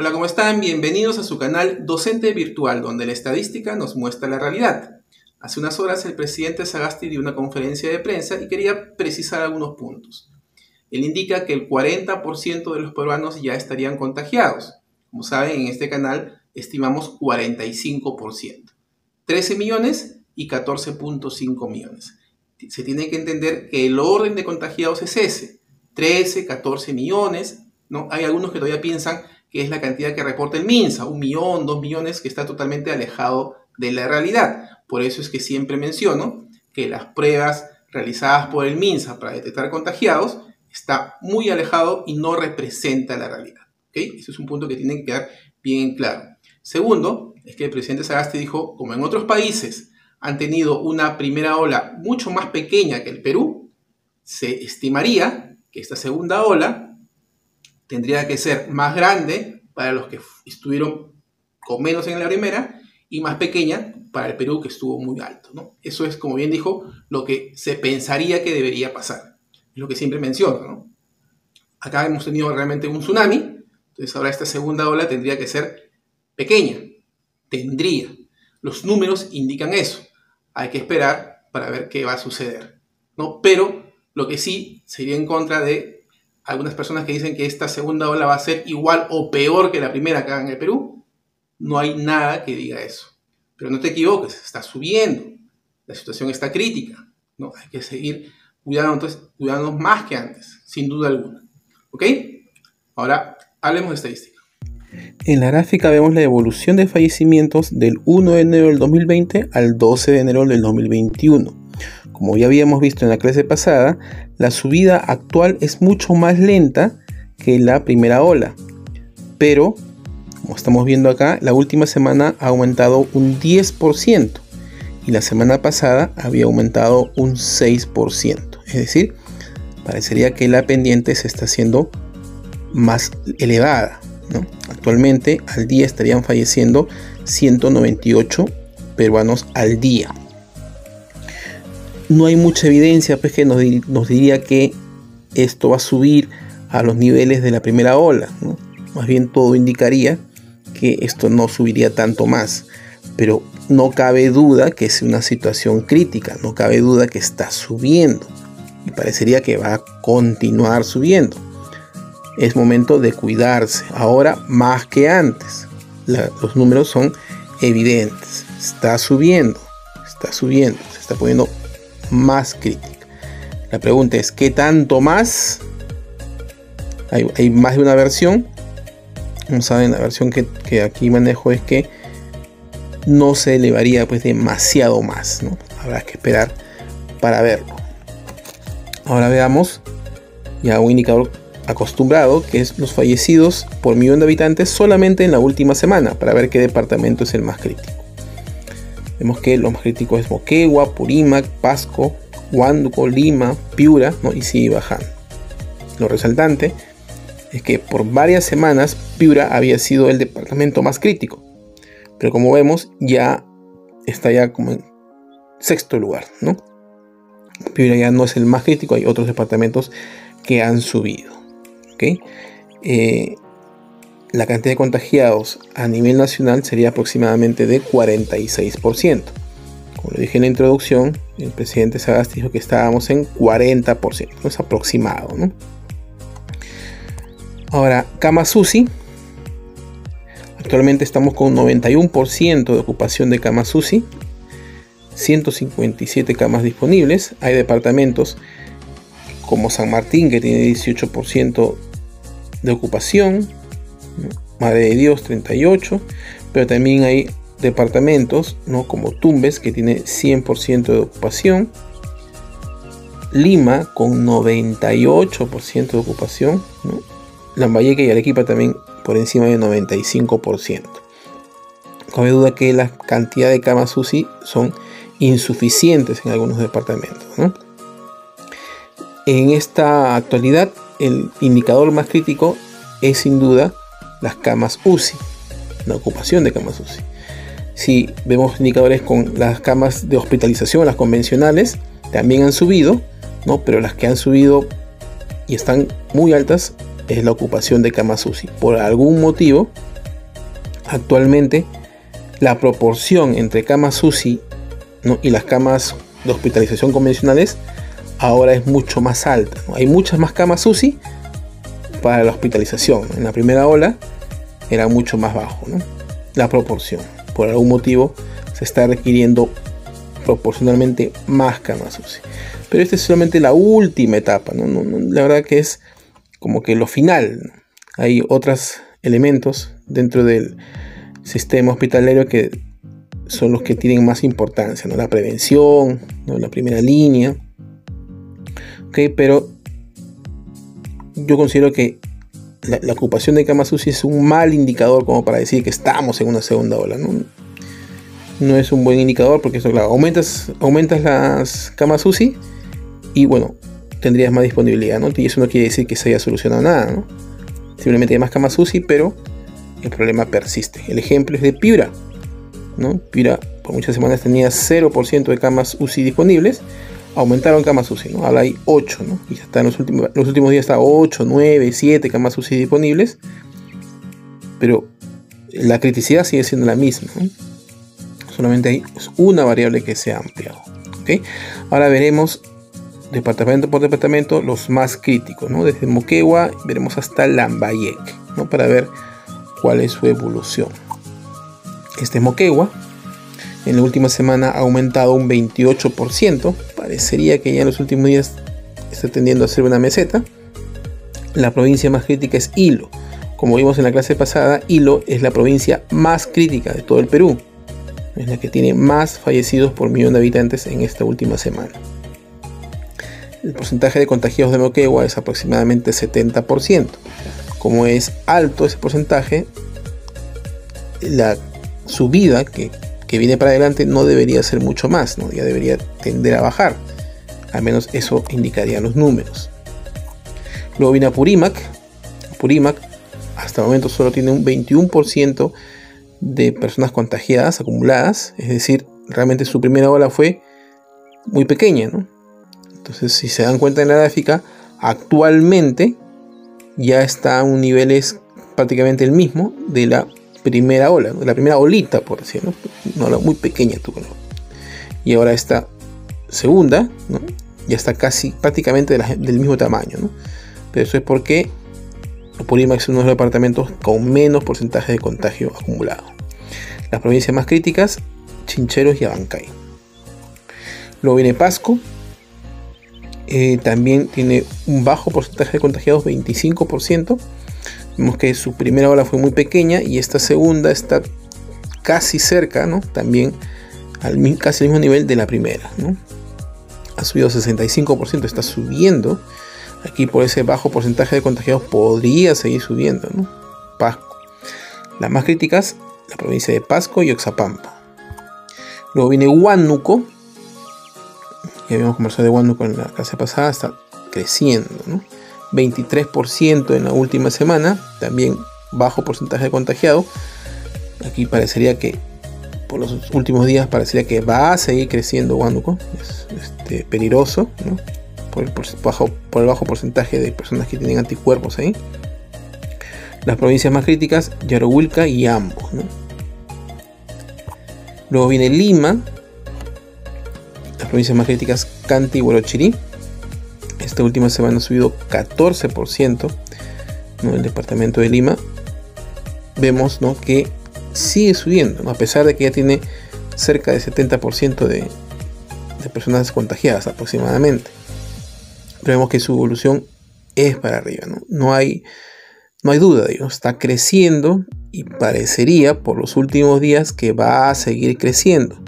Hola, ¿cómo están? Bienvenidos a su canal Docente Virtual, donde la estadística nos muestra la realidad. Hace unas horas el presidente Sagasti dio una conferencia de prensa y quería precisar algunos puntos. Él indica que el 40% de los peruanos ya estarían contagiados. Como saben, en este canal estimamos 45%. 13 millones y 14.5 millones. Se tiene que entender que el orden de contagiados es ese. 13, 14 millones. ¿no? Hay algunos que todavía piensan que es la cantidad que reporta el MINSA, un millón, dos millones, que está totalmente alejado de la realidad. Por eso es que siempre menciono que las pruebas realizadas por el MINSA para detectar contagiados está muy alejado y no representa la realidad. ¿okay? Ese es un punto que tiene que quedar bien claro. Segundo, es que el presidente Sagasti dijo, como en otros países han tenido una primera ola mucho más pequeña que el Perú, se estimaría que esta segunda ola tendría que ser más grande para los que estuvieron con menos en la primera y más pequeña para el Perú que estuvo muy alto. ¿no? Eso es, como bien dijo, lo que se pensaría que debería pasar. Es lo que siempre menciono. ¿no? Acá hemos tenido realmente un tsunami, entonces ahora esta segunda ola tendría que ser pequeña. Tendría. Los números indican eso. Hay que esperar para ver qué va a suceder. ¿no? Pero lo que sí sería en contra de algunas personas que dicen que esta segunda ola va a ser igual o peor que la primera acá en el Perú, no hay nada que diga eso. Pero no te equivoques, está subiendo, la situación está crítica, ¿no? Hay que seguir cuidando, entonces, cuidándonos más que antes, sin duda alguna. ¿Ok? Ahora, hablemos de estadística. En la gráfica vemos la evolución de fallecimientos del 1 de enero del 2020 al 12 de enero del 2021. Como ya habíamos visto en la clase pasada, la subida actual es mucho más lenta que la primera ola. Pero, como estamos viendo acá, la última semana ha aumentado un 10% y la semana pasada había aumentado un 6%. Es decir, parecería que la pendiente se está haciendo más elevada. Actualmente al día estarían falleciendo 198 peruanos al día no hay mucha evidencia pues, que nos, diría que esto va a subir a los niveles de la primera ola. Más bien todo indicaría que esto no subiría tanto más. Pero no cabe duda que es una situación crítica, no cabe duda que está subiendo y parecería que va a continuar subiendo. Es momento de cuidarse, ahora más que antes. los números son evidentes, está subiendo, está subiendo, se está poniendo más crítica. La pregunta es, ¿qué tanto más? Hay, más de una versión. Como saben, la versión que, aquí manejo es que no se elevaría pues demasiado más. ¿no? Habrá que esperar para verlo. Ahora veamos ya un indicador acostumbrado que es los fallecidos por millón de habitantes solamente en la última semana para ver qué departamento es el más crítico. Vemos que lo más crítico es Moquegua, Purímac, Pasco, Huánuco, Lima, Piura, ¿no? y sigue bajando. Lo resaltante es que por varias semanas Piura había sido el departamento más crítico, pero como vemos ya está ya como en sexto lugar, ¿no? Piura ya no es el más crítico, hay otros departamentos que han subido, ¿ok? Eh, la cantidad de contagiados a nivel nacional sería aproximadamente de 46%. Como lo dije en la introducción, el presidente Sagasti dijo que estábamos en 40%, es aproximado. ¿no? Ahora, camas UCI. Actualmente estamos con 91% de ocupación de camas UCI, 157 camas disponibles. Hay departamentos como San Martín que tiene 18% de ocupación, Madre de Dios 38, pero también hay departamentos, ¿no? como Tumbes, que tiene 100% de ocupación, Lima con 98% de ocupación, ¿no? Lambayeque y Arequipa también por encima del 95%. No hay duda que la cantidad de camas UCI son insuficientes en algunos departamentos. En esta actualidad, el indicador más crítico es sin duda las camas UCI, la ocupación de camas UCI. Si vemos indicadores con las camas de hospitalización, las convencionales, también han subido, ¿no? pero las que han subido y están muy altas es la ocupación de camas UCI. Por algún motivo, Actualmente, la proporción entre camas UCI y las camas de hospitalización convencionales ahora es mucho más alta. Hay muchas más camas UCI para la hospitalización. En la primera ola era mucho más bajo la proporción. Por algún motivo se está requiriendo proporcionalmente más camas UCI. Pero esta es solamente la última etapa. la verdad que es como que lo final. Hay otros elementos dentro del sistema hospitalario que son los que tienen más importancia, ¿no? La prevención, ¿no? la primera línea. Pero yo considero que la, ocupación de camas UCI es un mal indicador como para decir que estamos en una segunda ola. No, es un buen indicador porque eso, claro, aumentas, aumentas las camas UCI y bueno, tendrías más disponibilidad, ¿no? Y eso no quiere decir que se haya solucionado nada, ¿no? Simplemente hay más camas UCI, pero el problema persiste. El ejemplo es de Piura, ¿no? Piura por muchas semanas tenía 0% de camas UCI disponibles, aumentaron camas UCI. Ahora hay 8, ¿no? Y hasta en los últimos, los últimos días está 8, 9, 7 camas UCI disponibles, pero la criticidad sigue siendo la misma, Solamente hay una variable que se ha ampliado, ¿ok? Ahora veremos departamento por departamento los más críticos, ¿no? Desde Moquegua veremos hasta Lambayek, ¿no? Para ver cuál es su evolución. Este Moquegua en la última semana ha aumentado un 28%, parecería que ya en los últimos días está tendiendo a ser una meseta. La provincia más crítica es Hilo. Como vimos en la clase pasada, Hilo es la provincia más crítica de todo el Perú. Es la que tiene más fallecidos por millón de habitantes en esta última semana. El porcentaje de contagiados de Moquegua es aproximadamente 70%. Como es alto ese porcentaje, la subida que, viene para adelante no debería ser mucho más, ¿no? ya debería tender a bajar. Al menos eso indicarían los números. Luego viene Purímac. Purímac hasta el momento solo tiene un 21% de personas contagiadas acumuladas. Es decir, realmente su primera ola fue muy pequeña. ¿no? Entonces, si se dan cuenta en la gráfica, actualmente ya está a un nivel es prácticamente el mismo de la primera ola, la primera olita, por decirlo, una ola muy pequeña Y ahora esta segunda, ya está casi prácticamente del mismo tamaño. Pero eso es porque Purímac es uno de los departamentos con menos porcentaje de contagio acumulado. Las provincias más críticas, Chincheros y Abancay. Luego viene Pasco, eh, también tiene un bajo porcentaje de contagiados, 25%. Vemos que su primera ola fue muy pequeña y esta segunda está casi cerca, ¿no? También al casi al mismo nivel de la primera, ¿no? Ha subido 65%, está subiendo. Aquí por ese bajo porcentaje de contagiados podría seguir subiendo, ¿no? Pasco. Las más críticas, la provincia de Pasco y Oxapampa. Luego viene Huánuco, ya habíamos conversado de Huánuco en la clase pasada, está creciendo, 23% en la última semana, también bajo porcentaje de contagiado. Aquí parecería que por los últimos días parecería que va a seguir creciendo Huánuco, es este, peligroso, por, el bajo, por el bajo porcentaje de personas que tienen anticuerpos ahí. Las provincias más críticas, Yarohuilca y Ambo. Luego viene Lima, provincias más críticas, Canti y Huarochirí. Esta última semana ha subido 14% en el departamento de Lima. Vemos ¿no? que sigue subiendo, a pesar de que ya tiene cerca de 70% de, de personas contagiadas aproximadamente. Pero vemos que su evolución es para arriba, no, no hay, no hay duda, de está creciendo y parecería por los últimos días que va a seguir creciendo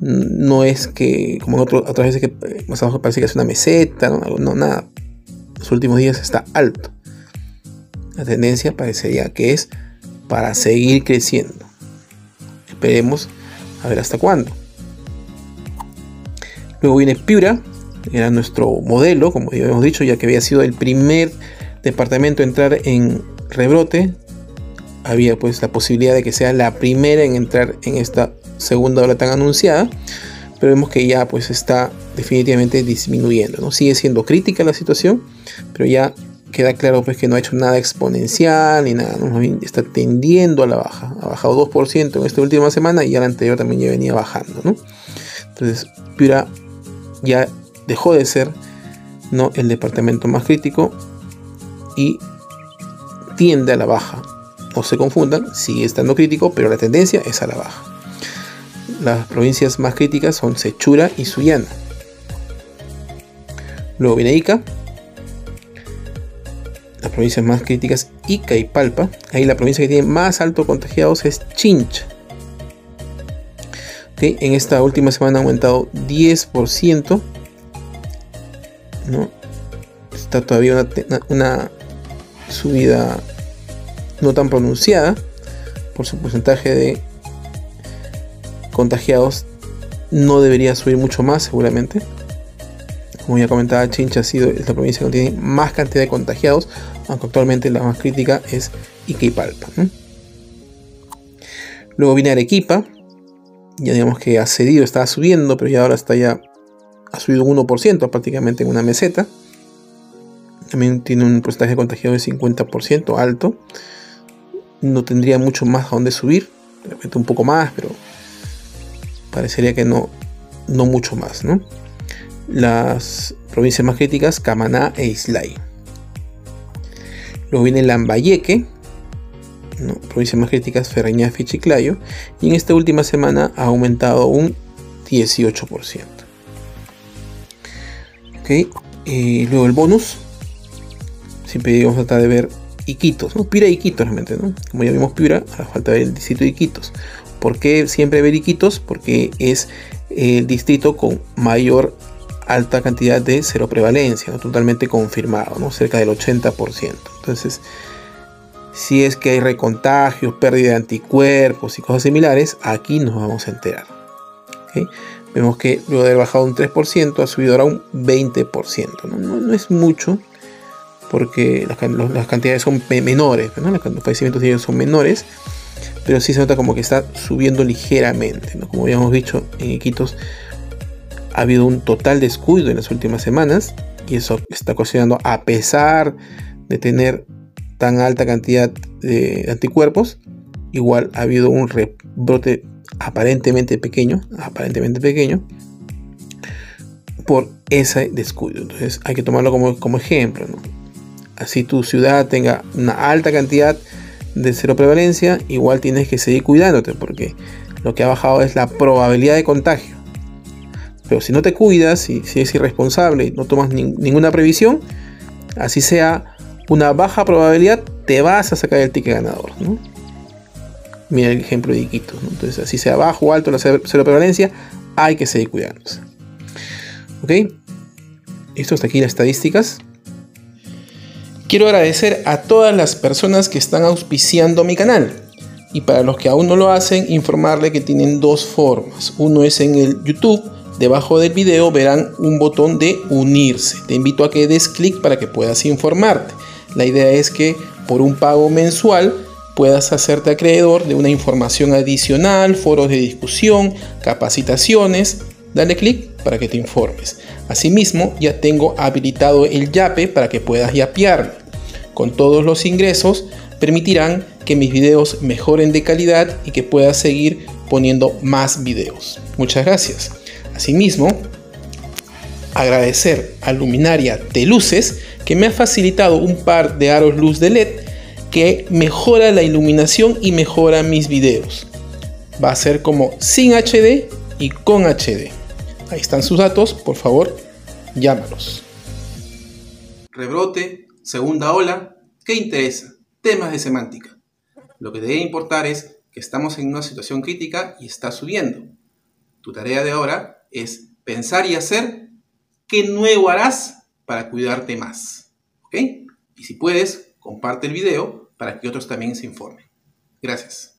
no es que, como otras veces que eh, más abajo parece que es una meseta, no, nada. Los últimos días está alto. La tendencia parecería que es para seguir creciendo. Esperemos a ver hasta cuándo. Luego viene Piura, era nuestro modelo, como ya habíamos dicho, ya que había sido el primer departamento a entrar en rebrote. Había pues la posibilidad de que sea la primera en entrar en esta segunda ola tan anunciada, pero vemos que ya pues está definitivamente disminuyendo, ¿no? Sigue siendo crítica la situación, pero ya queda claro pues que no ha hecho nada exponencial ni nada, está tendiendo a la baja. Ha bajado 2% en esta última semana y ya la anterior también ya venía bajando. Entonces, Piura ya dejó de ser ¿no? el departamento más crítico y tiende a la baja. No se confundan, sigue estando crítico, pero la tendencia es a la baja. Las provincias más críticas son Sechura y Sullana. Luego viene Ica. Las provincias más críticas Ica y Palpa. Ahí la provincia que tiene más alto contagiados es Chincha. En esta última semana ha aumentado 10%. ¿no? Está todavía una subida no tan pronunciada por su porcentaje de contagiados no debería subir mucho más seguramente. Como ya comentaba, Chincha ha sido la provincia que tiene más cantidad de contagiados, aunque actualmente la más crítica es Iquipalpa. Luego viene Arequipa, ya digamos que ha cedido, estaba subiendo, pero ya ahora está ya, ha subido un 1% prácticamente en una meseta. También tiene un porcentaje de contagiados de 50% alto. No tendría mucho más a dónde subir, un poco más, pero parecería que no, no mucho más, ¿no? Las provincias más críticas, Camaná e Islay. Luego viene Lambayeque, ¿no? provincias más críticas, Ferreñafe y Chiclayo. Y en esta última semana ha aumentado un 18%. Ok, y luego el bonus. Siempre vamos a tratar de ver Iquitos, ¿no? Pira Iquitos realmente, ¿no? Como ya vimos Pira, ahora falta ver el distrito de Iquitos. ¿Por qué siempre veriquitos? Porque es el distrito con mayor alta cantidad de cero prevalencia, totalmente confirmado, ¿no? cerca del 80%. Entonces, si es que hay recontagios, pérdida de anticuerpos y cosas similares, aquí nos vamos a enterar. Vemos que luego de haber bajado un 3%, ha subido ahora un 20%. No, es mucho, porque las, cantidades son menores, los fallecimientos son menores, pero sí se nota como que está subiendo ligeramente. ¿no? Como habíamos dicho en Iquitos, ha habido un total descuido en las últimas semanas y eso está ocasionando, a pesar de tener tan alta cantidad de anticuerpos, igual ha habido un rebrote aparentemente pequeño, aparentemente pequeño, por ese descuido. Entonces hay que tomarlo como, como ejemplo. Así tu ciudad tenga una alta cantidad de cero prevalencia, igual tienes que seguir cuidándote porque lo que ha bajado es la probabilidad de contagio. Pero si no te cuidas, y si eres irresponsable y no tomas ninguna previsión, así sea una baja probabilidad, te vas a sacar el ticket ganador. Mira el ejemplo de Iquitos. Entonces, así sea bajo o alto la cero prevalencia, hay que seguir cuidándose. ¿Ok? Esto hasta aquí las estadísticas. Quiero agradecer a todas las personas que están auspiciando mi canal. Y para los que aún no lo hacen, informarle que tienen dos formas. Uno es en el YouTube. Debajo del video verán un botón de unirse. Te invito a que des clic para que puedas informarte. La idea es que por un pago mensual puedas hacerte acreedor de una información adicional, foros de discusión, capacitaciones. Dale clic para que te informes. Asimismo, ya tengo habilitado el YAPE para que puedas yapearlo con todos los ingresos permitirán que mis videos mejoren de calidad y que pueda seguir poniendo más videos. Muchas gracias. Asimismo, agradecer a Luminaria de Luces que me ha facilitado un par de aros luz de LED que mejora la iluminación y mejora mis videos. Va a ser como sin HD y con HD. Ahí están sus datos, por favor, llámalos. Rebrote Segunda ola, ¿qué interesa? Temas de semántica. Lo que debe importar es que estamos en una situación crítica y está subiendo. Tu tarea de ahora es pensar y hacer qué nuevo harás para cuidarte más. ¿Ok? Y si puedes, comparte el video para que otros también se informen. Gracias.